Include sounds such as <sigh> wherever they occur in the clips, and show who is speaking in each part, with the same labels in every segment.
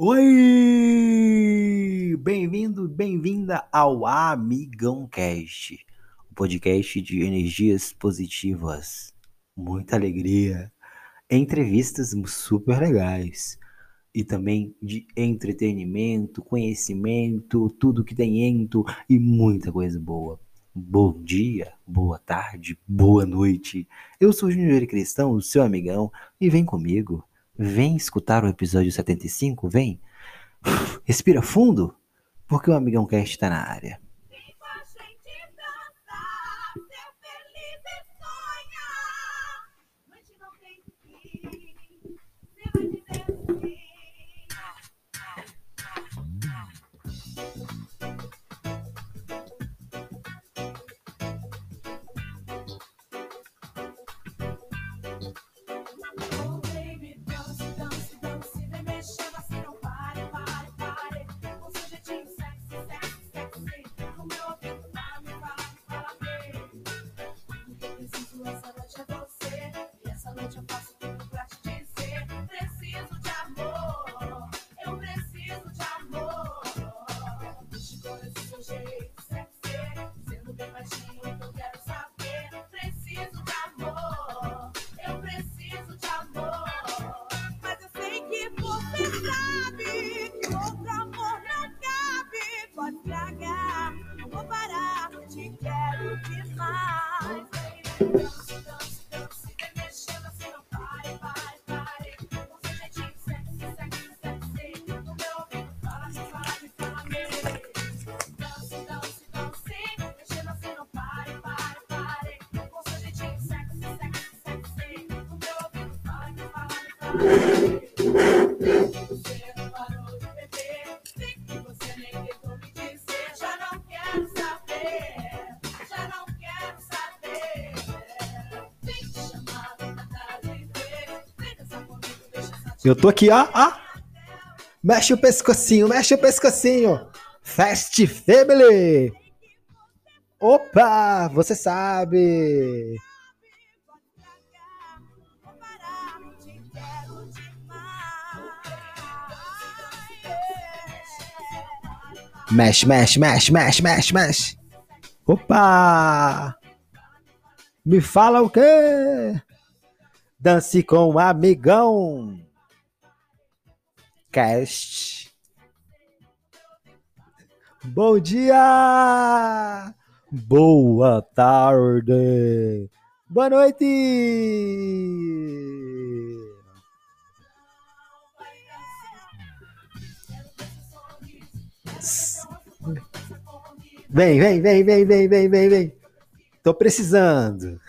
Speaker 1: Oi! Bem-vindo, bem-vinda ao Amigão Cast, o podcast de energias positivas, muita alegria, entrevistas super legais e também de entretenimento, conhecimento, tudo que tem ento e muita coisa boa. Bom dia, boa tarde, boa noite. Eu sou o Júnior Cristão, o seu amigão, e vem comigo. Vem escutar o episódio 75, vem. Respira fundo, porque o Amigão Cast está na área. Eu tô aqui, ó, ó. Mexe o pescocinho, mexe o pescocinho. Fast Family. Opa, você sabe. Mexe, mexe, mexe, mexe, mexe, mexe. Opa! Me fala o quê? Dance com um amigão. Cast. Bom dia! Boa tarde! Boa noite! Vem, vem, vem, vem, vem, vem, vem, vem. Tô precisando.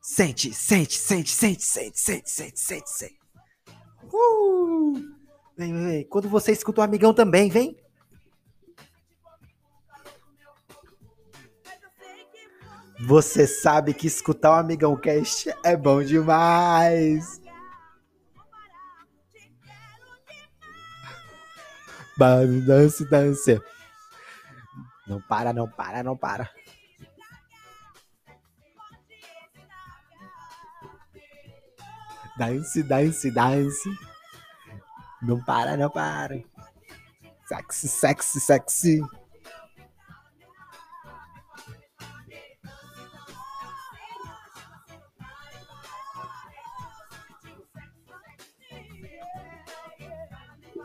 Speaker 1: Sente, sente, sente, sente, sente, sente, sente, sente, sente. Uh! Vem, vem, vem. Quando você escuta o amigão também, vem. Você sabe que escutar o Amigão Cast é bom demais. Dance, dance. Não para, não para, não para. Dance, dance, dance. Não para, não para. Sexy, sexy, sexy.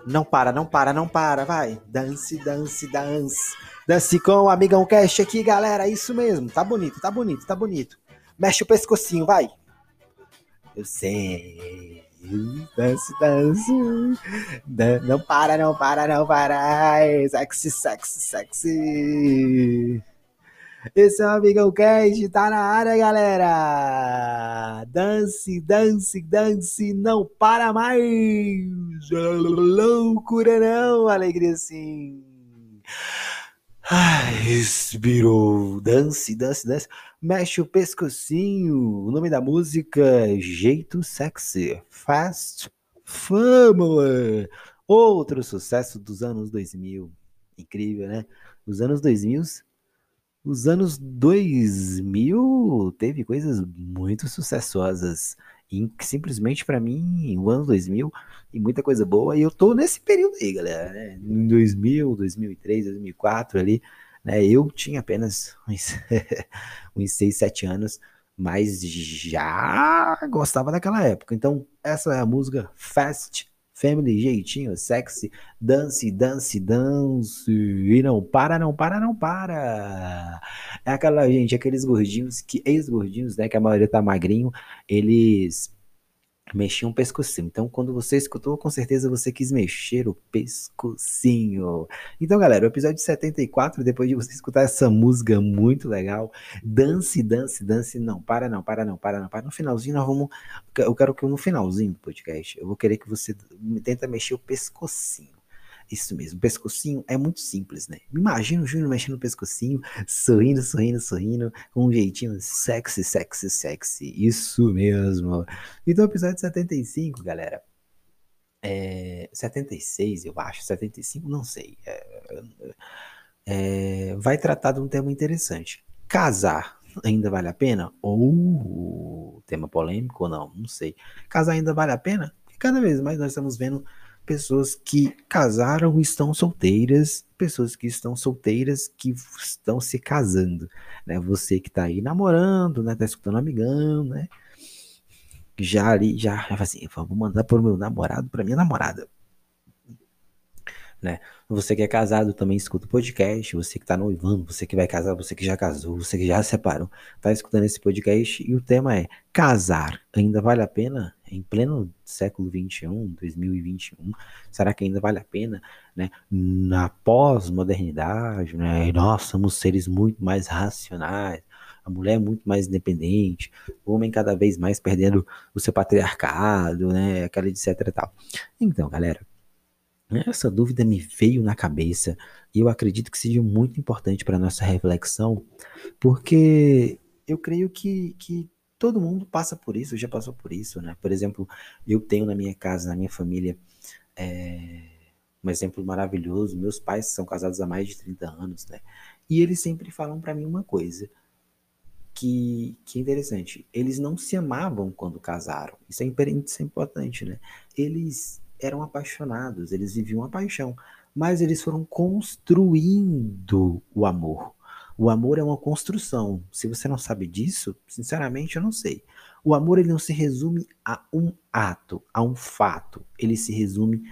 Speaker 1: Não para, não para, não para, vai. Dance, dance, dance. Dance com o Amigão Cash aqui, galera. Isso mesmo. Tá bonito, tá bonito, tá bonito. Mexe o pescocinho, vai. Eu sei. Dance, dance. Não para, não para, não para. Sexy, sexy, sexy. Esse é o Amigão Cast, tá na área, galera! Dance, dance, dance, não para mais! Loucura não, alegria sim! Ai, respirou, dance, dance, dance, mexe o pescocinho. O nome da música é Jeito Sexy, Fast Family. Outro sucesso dos anos 2000. Incrível, né? Os anos 2000 os anos 2000 teve coisas muito sucessosas E simplesmente para mim, o ano 2000 e muita coisa boa. E eu tô nesse período aí, galera. Né? Em 2000, 2003, 2004 ali, né? Eu tinha apenas <laughs> uns, uns 6, 7 anos, mas já gostava daquela época. Então, essa é a música Fast Family, jeitinho, sexy, dance, dance, dance, e não para, não para, não para. É aquela gente, aqueles gordinhos, que ex-gordinhos, né, que a maioria tá magrinho, eles mexiam o pescocinho. Então, quando você escutou, com certeza você quis mexer o pescocinho. Então, galera, o episódio 74, depois de você escutar essa música muito legal, dance, dance, dance, não, para não, para não, para não, para. No finalzinho nós vamos, eu quero que no finalzinho do podcast, eu vou querer que você tenta mexer o pescocinho. Isso mesmo, pescocinho é muito simples, né? Imagina o Júnior mexendo no pescocinho, sorrindo, sorrindo, sorrindo, com um jeitinho sexy, sexy, sexy. Isso mesmo. Então, episódio 75, galera. É, 76, eu acho, 75, não sei. É, é, vai tratar de um tema interessante. Casar ainda vale a pena? Ou tema polêmico ou não? Não sei. Casar ainda vale a pena? cada vez mais nós estamos vendo pessoas que casaram e estão solteiras, pessoas que estão solteiras que estão se casando, né? Você que tá aí namorando, né? Tá escutando amigão, né? Já ali, já, já assim, vou mandar pro meu namorado, pra minha namorada né? Você que é casado também escuta o podcast, você que tá noivando, você que vai casar, você que já casou, você que já separou, tá escutando esse podcast e o tema é casar ainda vale a pena em pleno século 21, 2021? Será que ainda vale a pena, né? Na pós-modernidade, né? Nós somos seres muito mais racionais, a mulher é muito mais independente, o homem cada vez mais perdendo o seu patriarcado, né? Aquela etc e tal. Então, galera, essa dúvida me veio na cabeça e eu acredito que seja muito importante para nossa reflexão, porque eu creio que, que todo mundo passa por isso, já passou por isso, né? Por exemplo, eu tenho na minha casa, na minha família, é, um exemplo maravilhoso. Meus pais são casados há mais de 30 anos, né? E eles sempre falam para mim uma coisa que, que é interessante. Eles não se amavam quando casaram. Isso é, isso é importante, né? Eles eram apaixonados, eles viviam a paixão, mas eles foram construindo o amor. O amor é uma construção. Se você não sabe disso, sinceramente eu não sei. O amor ele não se resume a um ato, a um fato. Ele se resume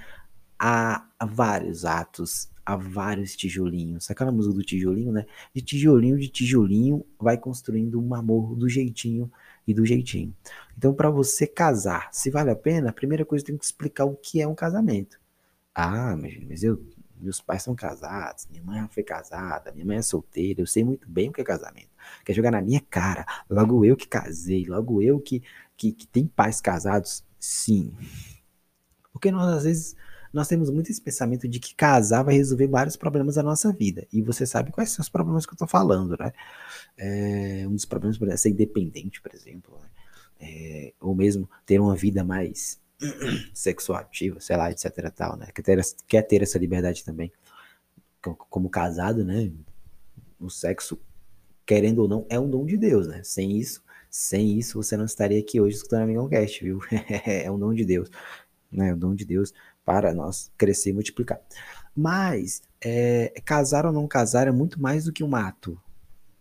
Speaker 1: a, a vários atos, a vários tijolinhos. Aquela música do tijolinho, né? De tijolinho, de tijolinho, vai construindo um amor do jeitinho e do jeitinho. Então, para você casar, se vale a pena, a primeira coisa tem que explicar o que é um casamento. Ah, mas eu, meus pais são casados, minha mãe foi casada, minha mãe é solteira, eu sei muito bem o que é casamento. Quer jogar na minha cara, logo eu que casei, logo eu que, que, que tem pais casados, sim. Porque nós, às vezes, nós temos muito esse pensamento de que casar vai resolver vários problemas da nossa vida. E você sabe quais são os problemas que eu tô falando, né? É, um dos problemas é ser independente, por exemplo. Né? É, ou mesmo ter uma vida mais sexual ativa, sei lá, etc tal, né? Quer ter, quer ter essa liberdade também. Como casado, né? O sexo, querendo ou não, é um dom de Deus, né? Sem isso, sem isso você não estaria aqui hoje escutando a Cast, viu? <laughs> é um dom de Deus, né? É um dom de Deus para nós crescer e multiplicar. Mas é, casar ou não casar é muito mais do que um ato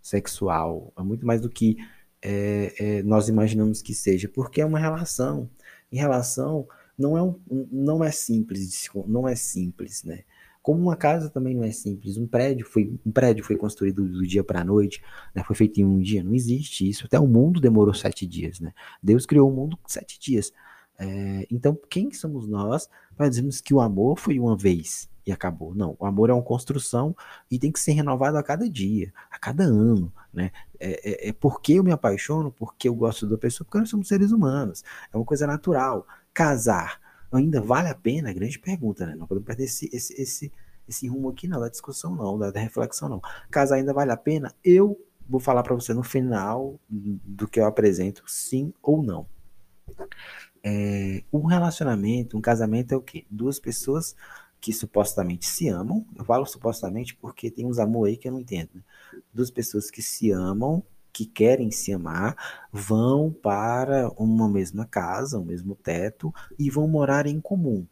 Speaker 1: sexual, é muito mais do que é, é, nós imaginamos que seja, porque é uma relação. Em relação não é, um, não é simples, não é simples, né? Como uma casa também não é simples, um prédio foi um prédio foi construído do dia para a noite, né? Foi feito em um dia, não existe isso. Até o mundo demorou sete dias, né? Deus criou o mundo sete dias. É, então, quem somos nós para dizermos que o amor foi uma vez e acabou? Não, o amor é uma construção e tem que ser renovado a cada dia, a cada ano, né? É, é, é porque eu me apaixono, porque eu gosto da pessoa, porque nós somos seres humanos. É uma coisa natural. Casar ainda vale a pena? Grande pergunta, né? Não podemos perder esse, esse, esse, esse rumo aqui, não, da discussão, não, da, da reflexão, não. Casar ainda vale a pena? Eu vou falar para você no final do que eu apresento, sim ou não. É, um relacionamento, um casamento é o quê? Duas pessoas que supostamente se amam. Eu falo supostamente porque tem uns amor aí que eu não entendo. Né? Duas pessoas que se amam, que querem se amar vão para uma mesma casa, um mesmo teto e vão morar em comum.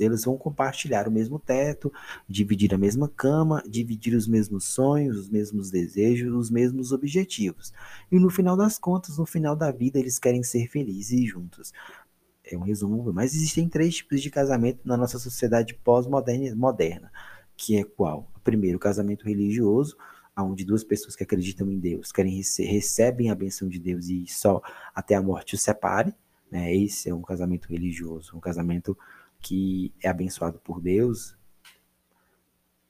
Speaker 1: Eles vão compartilhar o mesmo teto, dividir a mesma cama, dividir os mesmos sonhos, os mesmos desejos, os mesmos objetivos. E no final das contas, no final da vida, eles querem ser felizes juntos. É um resumo, mas existem três tipos de casamento na nossa sociedade pós-moderna, que é qual? Primeiro, o casamento religioso, onde duas pessoas que acreditam em Deus querem rece recebem a benção de Deus e só até a morte os separe. Né? Esse é um casamento religioso, um casamento que é abençoado por Deus,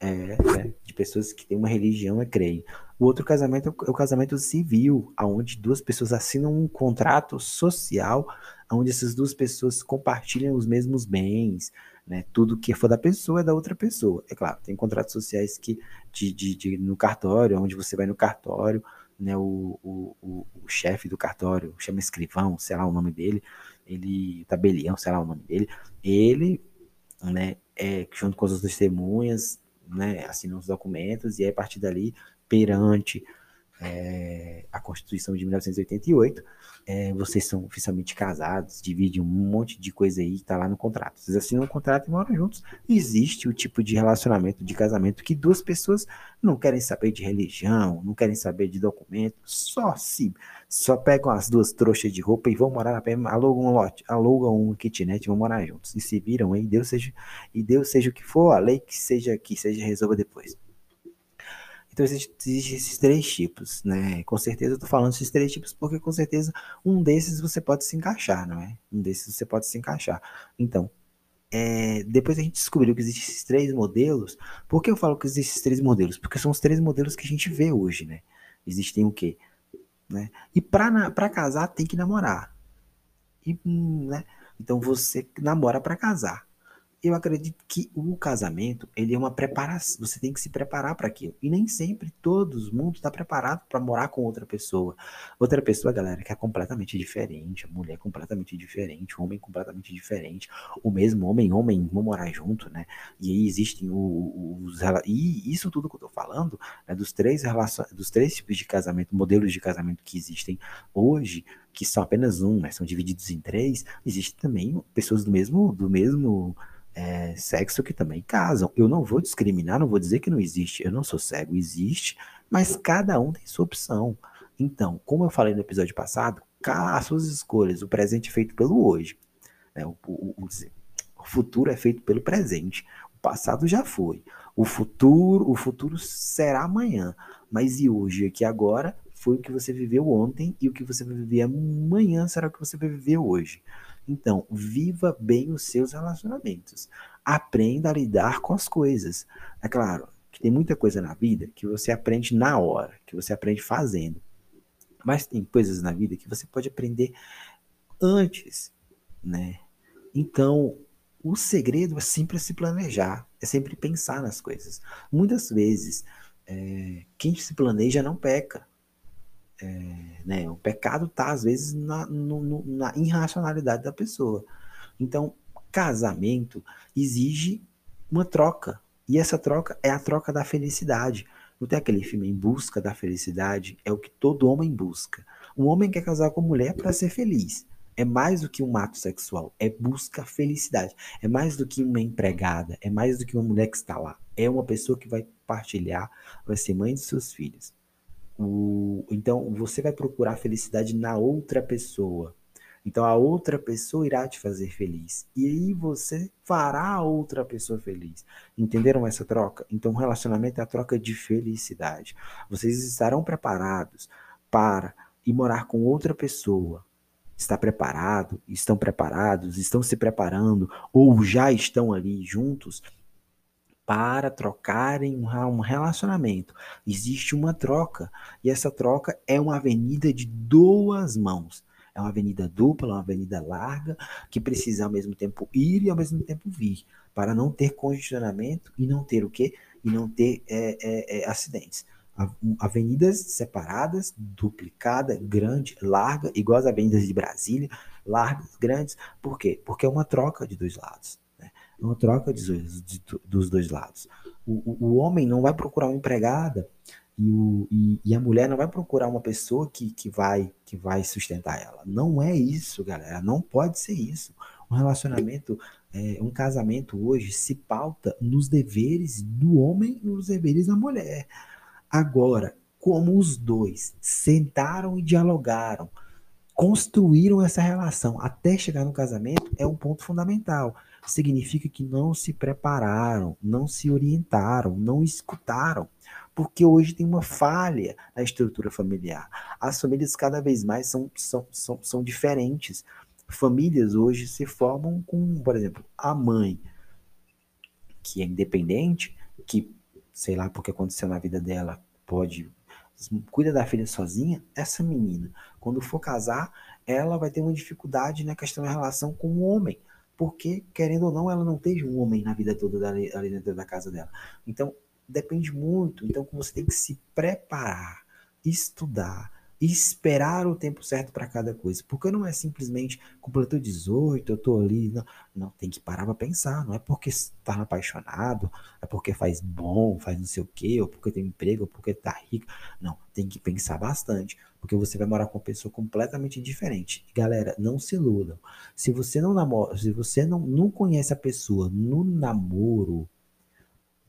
Speaker 1: é, é, de pessoas que têm uma religião e creem. O outro casamento é o casamento civil, onde duas pessoas assinam um contrato social, onde essas duas pessoas compartilham os mesmos bens, né? Tudo que for da pessoa é da outra pessoa. É claro, tem contratos sociais que de, de, de no cartório, onde você vai no cartório, né? O, o, o, o chefe do cartório, chama escrivão, sei lá o nome dele, ele, tabelião, sei lá o nome dele, ele, né, é, junto com as testemunhas, né, assinam os documentos e aí, a partir dali, perante é, a Constituição de 1988, é, vocês são oficialmente casados, dividem um monte de coisa aí que tá lá no contrato. Vocês assinam um contrato e moram juntos. Existe o tipo de relacionamento, de casamento, que duas pessoas não querem saber de religião, não querem saber de documento, só se só pegam as duas trouxas de roupa e vão morar na pé, alugam um lote, alugam um kitnet e vão morar juntos. E se viram aí, Deus seja, e Deus seja o que for, a lei que seja que seja resolva depois. Então existem existe esses três tipos, né? Com certeza eu tô falando esses três tipos porque com certeza um desses você pode se encaixar, não é? Um desses você pode se encaixar. Então, é, depois a gente descobriu que existem esses três modelos. Por que eu falo que existem esses três modelos? Porque são os três modelos que a gente vê hoje, né? Existem o quê? Né? E para casar tem que namorar. E, hum, né? Então você namora para casar eu acredito que o casamento, ele é uma preparação, você tem que se preparar para aquilo. E nem sempre todo mundo está preparado para morar com outra pessoa. Outra pessoa, galera, que é completamente diferente, a mulher é completamente diferente, o homem é completamente diferente, o mesmo homem homem vão morar junto, né? E aí existem os, e isso tudo que eu tô falando, né, dos três relações, dos três tipos de casamento, modelos de casamento que existem hoje, que são apenas um, mas são divididos em três, existem também pessoas do mesmo do mesmo é, sexo que também casam. Eu não vou discriminar, não vou dizer que não existe. Eu não sou cego, existe, mas cada um tem sua opção. Então, como eu falei no episódio passado, as suas escolhas, o presente é feito pelo hoje. Né? O, o, o, o futuro é feito pelo presente. O passado já foi. O futuro, o futuro será amanhã. Mas e hoje, aqui agora, foi o que você viveu ontem e o que você vai viver amanhã será o que você vai viver hoje. Então, viva bem os seus relacionamentos. Aprenda a lidar com as coisas. É claro que tem muita coisa na vida que você aprende na hora, que você aprende fazendo. Mas tem coisas na vida que você pode aprender antes, né? Então, o segredo é sempre se planejar, é sempre pensar nas coisas. Muitas vezes, é, quem se planeja não peca. É, né, o pecado está, às vezes, na, no, na irracionalidade da pessoa. Então, casamento exige uma troca. E essa troca é a troca da felicidade. Não tem aquele filme Em Busca da Felicidade? É o que todo homem busca. Um homem quer casar com mulher para ser feliz. É mais do que um ato sexual. É busca felicidade. É mais do que uma empregada. É mais do que uma mulher que está lá. É uma pessoa que vai partilhar, vai ser mãe de seus filhos. O, então você vai procurar felicidade na outra pessoa. Então a outra pessoa irá te fazer feliz. E aí você fará a outra pessoa feliz. Entenderam essa troca? Então o relacionamento é a troca de felicidade. Vocês estarão preparados para ir morar com outra pessoa. Está preparado? Estão preparados? Estão se preparando? Ou já estão ali juntos? Para trocarem um relacionamento. Existe uma troca, e essa troca é uma avenida de duas mãos. É uma avenida dupla, uma avenida larga, que precisa ao mesmo tempo ir e ao mesmo tempo vir, para não ter congestionamento e não ter o quê? E não ter é, é, é, acidentes. Avenidas separadas, duplicada, grande, larga, igual as avenidas de Brasília, largas, grandes. Por quê? Porque é uma troca de dois lados uma troca de, de, dos dois lados. O, o, o, homem não vai procurar uma empregada E, o, e, e, a mulher não vai procurar uma pessoa que, que, vai, que vai sustentar ela. Não é isso, galera. Não pode ser isso. Um relacionamento, é, um casamento hoje se pauta nos deveres do homem e nos deveres da mulher. Agora, como os dois sentaram e dialogaram, construíram essa relação até chegar no casamento, é um ponto fundamental. Significa que não se prepararam, não se orientaram, não escutaram porque hoje tem uma falha na estrutura familiar. As famílias cada vez mais são, são, são, são diferentes. Famílias hoje se formam com, por exemplo, a mãe, que é independente, que, sei lá, porque aconteceu na vida dela, pode cuida da filha sozinha, essa menina, quando for casar, ela vai ter uma dificuldade na questão da relação com o homem. Porque, querendo ou não, ela não teve um homem na vida toda ali, ali dentro da casa dela. Então, depende muito. Então, você tem que se preparar, estudar, esperar o tempo certo para cada coisa. Porque não é simplesmente completou 18, eu tô ali. Não, não tem que parar para pensar. Não é porque está apaixonado, é porque faz bom, faz não sei o quê, ou porque tem emprego, ou porque tá rico. Não, tem que pensar bastante. Porque você vai morar com uma pessoa completamente diferente. Galera, não se iludam. Se você não namora, se você não, não conhece a pessoa no namoro,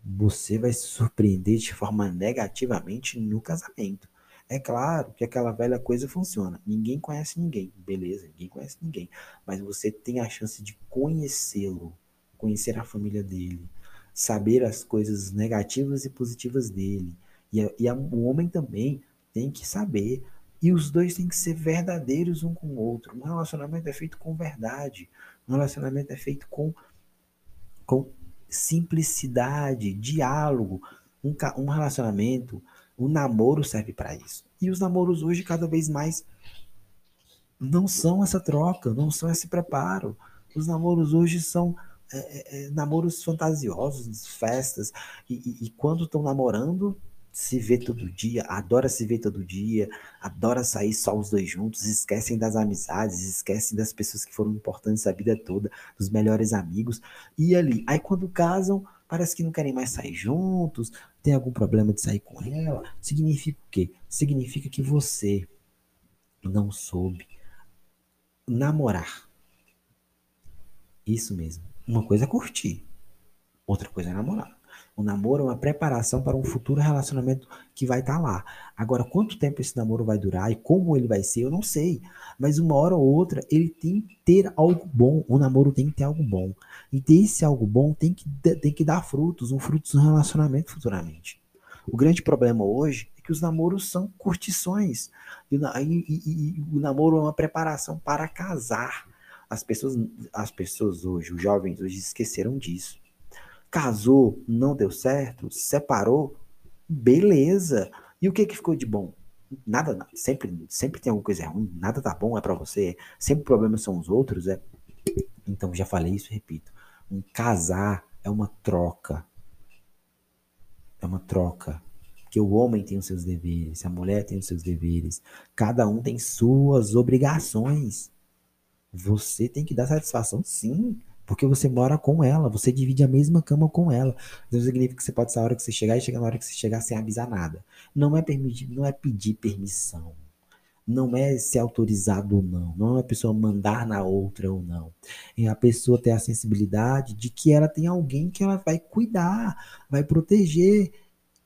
Speaker 1: você vai se surpreender de forma negativamente no casamento. É claro que aquela velha coisa funciona. Ninguém conhece ninguém, beleza? Ninguém conhece ninguém. Mas você tem a chance de conhecê-lo, conhecer a família dele, saber as coisas negativas e positivas dele. E, a, e a, o homem também tem que saber. E os dois têm que ser verdadeiros um com o outro. Um relacionamento é feito com verdade. Um relacionamento é feito com, com simplicidade, diálogo, um, um relacionamento, o namoro serve para isso. E os namoros hoje cada vez mais não são essa troca, não são esse preparo. Os namoros hoje são é, é, é namoros fantasiosos, festas, e, e, e quando estão namorando, se vê todo dia, adora se ver todo dia, adora sair só os dois juntos, esquecem das amizades, esquecem das pessoas que foram importantes a vida toda, dos melhores amigos, e ali. Aí quando casam, parece que não querem mais sair juntos, tem algum problema de sair com ela. Significa o quê? Significa que você não soube namorar. Isso mesmo. Uma coisa é curtir, outra coisa é namorar. O namoro é uma preparação para um futuro relacionamento que vai estar tá lá. Agora, quanto tempo esse namoro vai durar e como ele vai ser, eu não sei. Mas uma hora ou outra, ele tem que ter algo bom. O namoro tem que ter algo bom. E ter esse algo bom tem que, tem que dar frutos, um frutos no relacionamento futuramente. O grande problema hoje é que os namoros são curtições. E, e, e, o namoro é uma preparação para casar. As pessoas, as pessoas hoje, os jovens hoje esqueceram disso. Casou, não deu certo, separou, beleza. E o que que ficou de bom? Nada, nada. Sempre, sempre tem alguma coisa ruim, nada tá bom, é para você. Sempre o problema são os outros, é. Então, já falei isso, repito. Um casar é uma troca. É uma troca. Que o homem tem os seus deveres, a mulher tem os seus deveres. Cada um tem suas obrigações. Você tem que dar satisfação, sim. Porque você mora com ela, você divide a mesma cama com ela. Não significa que você pode sair a hora que você chegar e chegar na hora que você chegar sem avisar nada. Não é permitir, não é pedir permissão. Não é ser autorizado ou não. Não é a pessoa mandar na outra ou não. É a pessoa ter a sensibilidade de que ela tem alguém que ela vai cuidar, vai proteger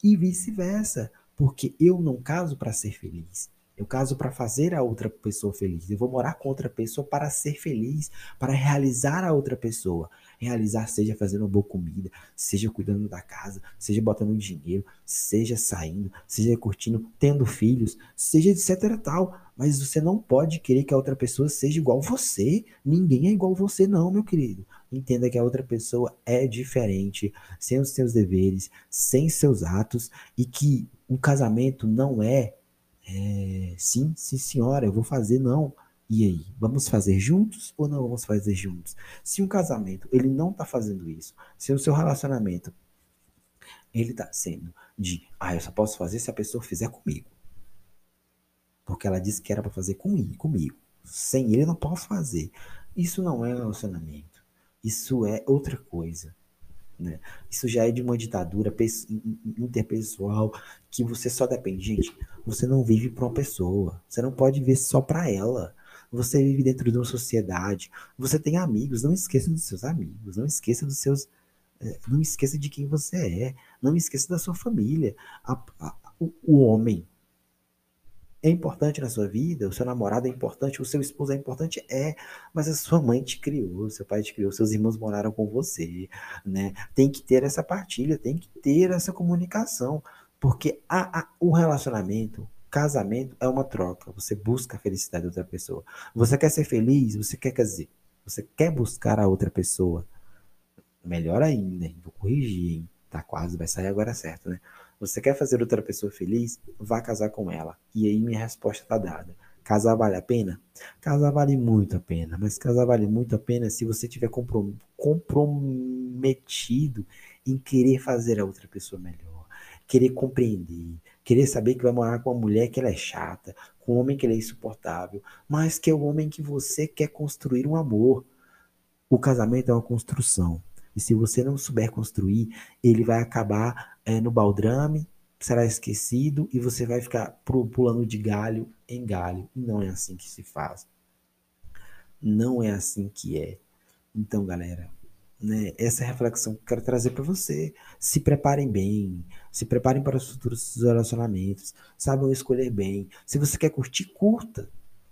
Speaker 1: e vice-versa. Porque eu não caso para ser feliz. Eu caso para fazer a outra pessoa feliz. Eu vou morar com outra pessoa para ser feliz, para realizar a outra pessoa. Realizar, seja fazendo uma boa comida, seja cuidando da casa, seja botando dinheiro, seja saindo, seja curtindo, tendo filhos, seja etc tal. Mas você não pode querer que a outra pessoa seja igual você. Ninguém é igual você, não, meu querido. Entenda que a outra pessoa é diferente, sem os seus deveres, sem seus atos, e que o casamento não é é, sim, sim, senhora, eu vou fazer, não. E aí, vamos fazer juntos ou não vamos fazer juntos? Se um casamento ele não está fazendo isso, se o seu relacionamento ele está sendo de, ah, eu só posso fazer se a pessoa fizer comigo, porque ela disse que era para fazer comigo, comigo. Sem ele eu não posso fazer. Isso não é relacionamento. Isso é outra coisa. Né? Isso já é de uma ditadura interpessoal que você só depende. Gente, você não vive para uma pessoa. Você não pode viver só para ela. Você vive dentro de uma sociedade. Você tem amigos. Não esqueça dos seus amigos. Não esqueça dos seus. É, não esqueça de quem você é. Não esqueça da sua família. A, a, o, o homem é importante na sua vida, o seu namorado é importante, o seu esposo é importante, é, mas a sua mãe te criou, seu pai te criou, seus irmãos moraram com você, né? Tem que ter essa partilha, tem que ter essa comunicação, porque a, a, o relacionamento, casamento é uma troca, você busca a felicidade da outra pessoa. Você quer ser feliz, você quer, dizer, você quer buscar a outra pessoa. Melhor ainda, hein? vou corrigir, hein? tá quase, vai sair agora certo, né? Você quer fazer outra pessoa feliz? Vá casar com ela. E aí minha resposta está dada. Casar vale a pena? Casar vale muito a pena, mas casar vale muito a pena se você tiver comprometido em querer fazer a outra pessoa melhor, querer compreender, querer saber que vai morar com uma mulher que ela é chata, com um homem que ele é insuportável, mas que é o homem que você quer construir um amor. O casamento é uma construção. E se você não souber construir, ele vai acabar é, no baldrame, será esquecido e você vai ficar pulando de galho em galho. Não é assim que se faz. Não é assim que é. Então, galera, né, essa é reflexão que eu quero trazer para você. Se preparem bem, se preparem para os futuros relacionamentos, saibam escolher bem. Se você quer curtir, curta,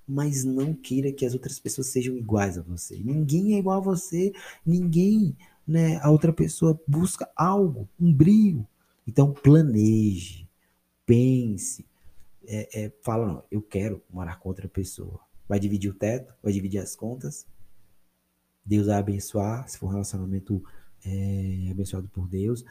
Speaker 1: mas não queira que as outras pessoas sejam iguais a você. Ninguém é igual a você, ninguém né, a outra pessoa busca algo, um brilho. Então planeje, pense, é, é, fala, não, eu quero morar com outra pessoa. Vai dividir o teto, vai dividir as contas. Deus vai abençoar, se for um relacionamento é, abençoado por Deus.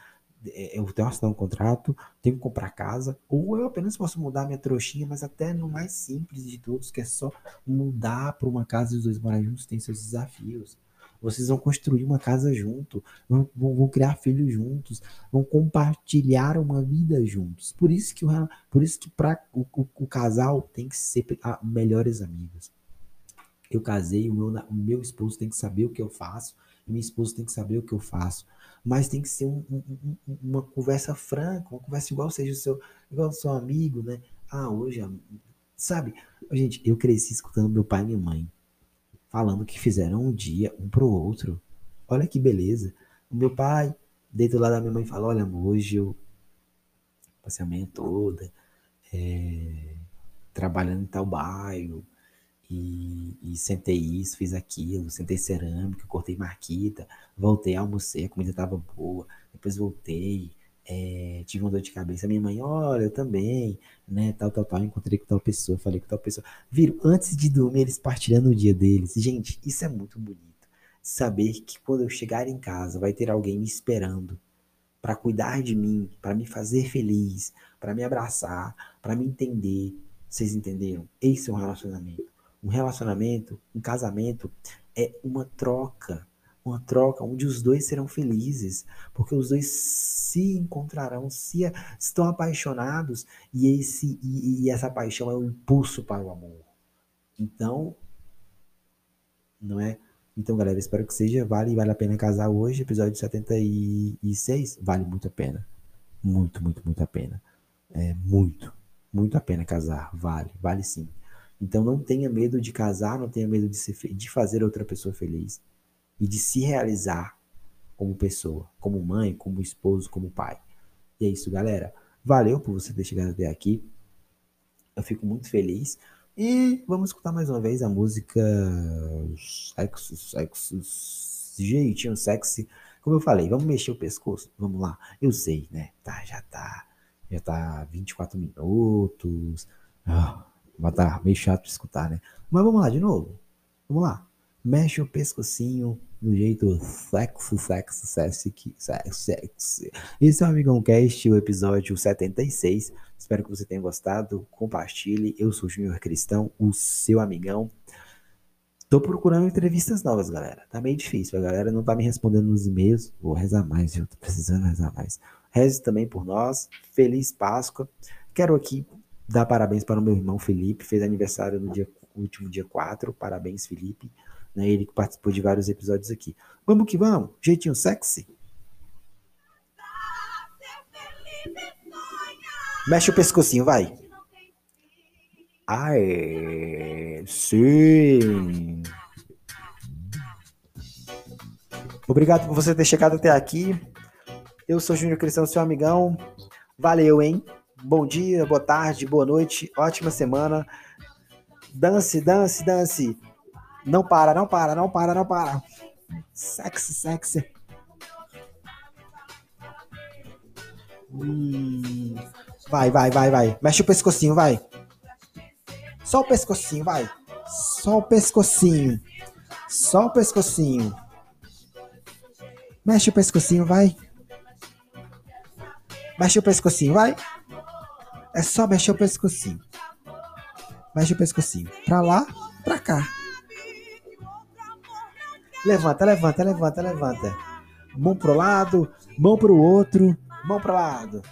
Speaker 1: É, eu tenho que assinar um contrato, tenho que comprar casa, ou eu apenas posso mudar minha trouxinha, mas até no mais simples de todos, que é só mudar para uma casa e os dois morar juntos, tem seus desafios. Vocês vão construir uma casa junto, vão, vão, criar filhos juntos, vão compartilhar uma vida juntos. Por isso que, o, por isso que pra, o, o, o casal tem que ser melhores amigos. Eu casei, o meu, o meu esposo tem que saber o que eu faço, minha esposa tem que saber o que eu faço. Mas tem que ser um, um, uma conversa franca, uma conversa igual seja o seu, igual o seu amigo, né? Ah, hoje, sabe? Gente, eu cresci escutando meu pai e minha mãe falando que fizeram um dia um pro outro. Olha que beleza. O meu pai, dentro lá da minha mãe, falou: Olha, hoje eu passei a manhã toda é, trabalhando em tal bairro. E, e, sentei isso, fiz aquilo, sentei cerâmica, cortei marquita, voltei, almocei, a comida estava boa, depois voltei, é, tive uma dor de cabeça. Minha mãe, olha, eu também, né? Tal, tal, tal. Encontrei com tal pessoa, falei com tal pessoa. Viram, antes de dormir, eles partilhando o dia deles. Gente, isso é muito bonito. Saber que quando eu chegar em casa, vai ter alguém me esperando para cuidar de mim, para me fazer feliz, para me abraçar, para me entender. Vocês entenderam? Esse é um relacionamento. Um relacionamento, um casamento é uma troca uma troca onde os dois serão felizes, porque os dois se encontrarão, se estão apaixonados e esse e, e essa paixão é um impulso para o amor. Então, não é? Então, galera, espero que seja. Vale, vale a pena casar hoje. Episódio 76. Vale muito a pena. Muito, muito, muito a pena. É muito, muito a pena casar. Vale, vale sim. Então, não tenha medo de casar, não tenha medo de, ser, de fazer outra pessoa feliz e de se realizar como pessoa, como mãe, como esposo, como pai. E é isso, galera. Valeu por você ter chegado até aqui. Eu fico muito feliz. E vamos escutar mais uma vez a música Sexo, Sexo, jeitinho sexy. Como eu falei, vamos mexer o pescoço? Vamos lá. Eu sei, né? Tá, já tá. Já tá 24 minutos. Ah, vai tá meio chato escutar, né? Mas vamos lá de novo. Vamos lá. Mexe o pescocinho do jeito sexy, sexy, sexy, sexy. Esse é o Amigão Cast, o episódio 76. Espero que você tenha gostado. Compartilhe. Eu sou o Júnior Cristão, o seu amigão. Tô procurando entrevistas novas, galera. Tá meio difícil. A galera não tá me respondendo nos e-mails. Vou rezar mais, viu? Tô precisando rezar mais. Reze também por nós. Feliz Páscoa. Quero aqui dar parabéns para o meu irmão Felipe. Fez aniversário no dia, último dia 4. Parabéns, Felipe né? Ele que participou de vários episódios aqui. Vamos que vamos, jeitinho sexy. Mexe o pescocinho, vai. Ai, sim. Obrigado por você ter chegado até aqui. Eu sou Júnior Cristão, seu amigão. Valeu, hein? Bom dia, boa tarde, boa noite, ótima semana. Dance, dance, dance. Não para, não para, não para, não para. Sexy, sexy. Hum. Vai, vai, vai, vai. Mexe o pescocinho, vai. Só o pescocinho, vai. Só o pescocinho. Só o pescocinho. Mexe o pescocinho, vai. Mexe o pescocinho, vai. É só mexer o pescocinho. Mexe o pescocinho. Pra lá, pra cá. Levanta, levanta, levanta, levanta. Mão pro lado, mão pro outro, mão pro lado.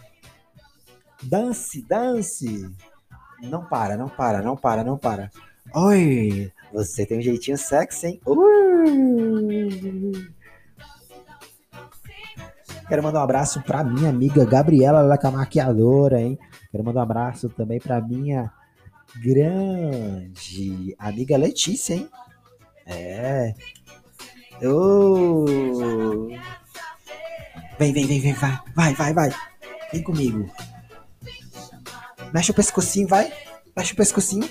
Speaker 1: Dance, dance. Não para, não para, não para, não para. Oi, você tem um jeitinho sexy, hein? Ui. Quero mandar um abraço para minha amiga Gabriela, ela que é maquiadora, hein? Quero mandar um abraço também para minha grande amiga Letícia, hein? É. Vem, vem, vem, vem, vai, vai, vai, vai. Vem comigo. Mexe o pescocinho, vai. Mexe o pescocinho.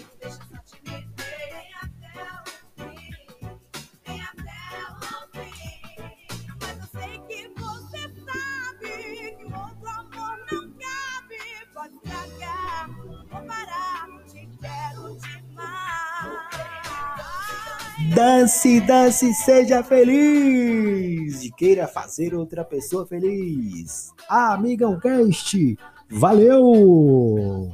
Speaker 1: Dance, dance, seja feliz! E queira fazer outra pessoa feliz. Amigão Cast, valeu!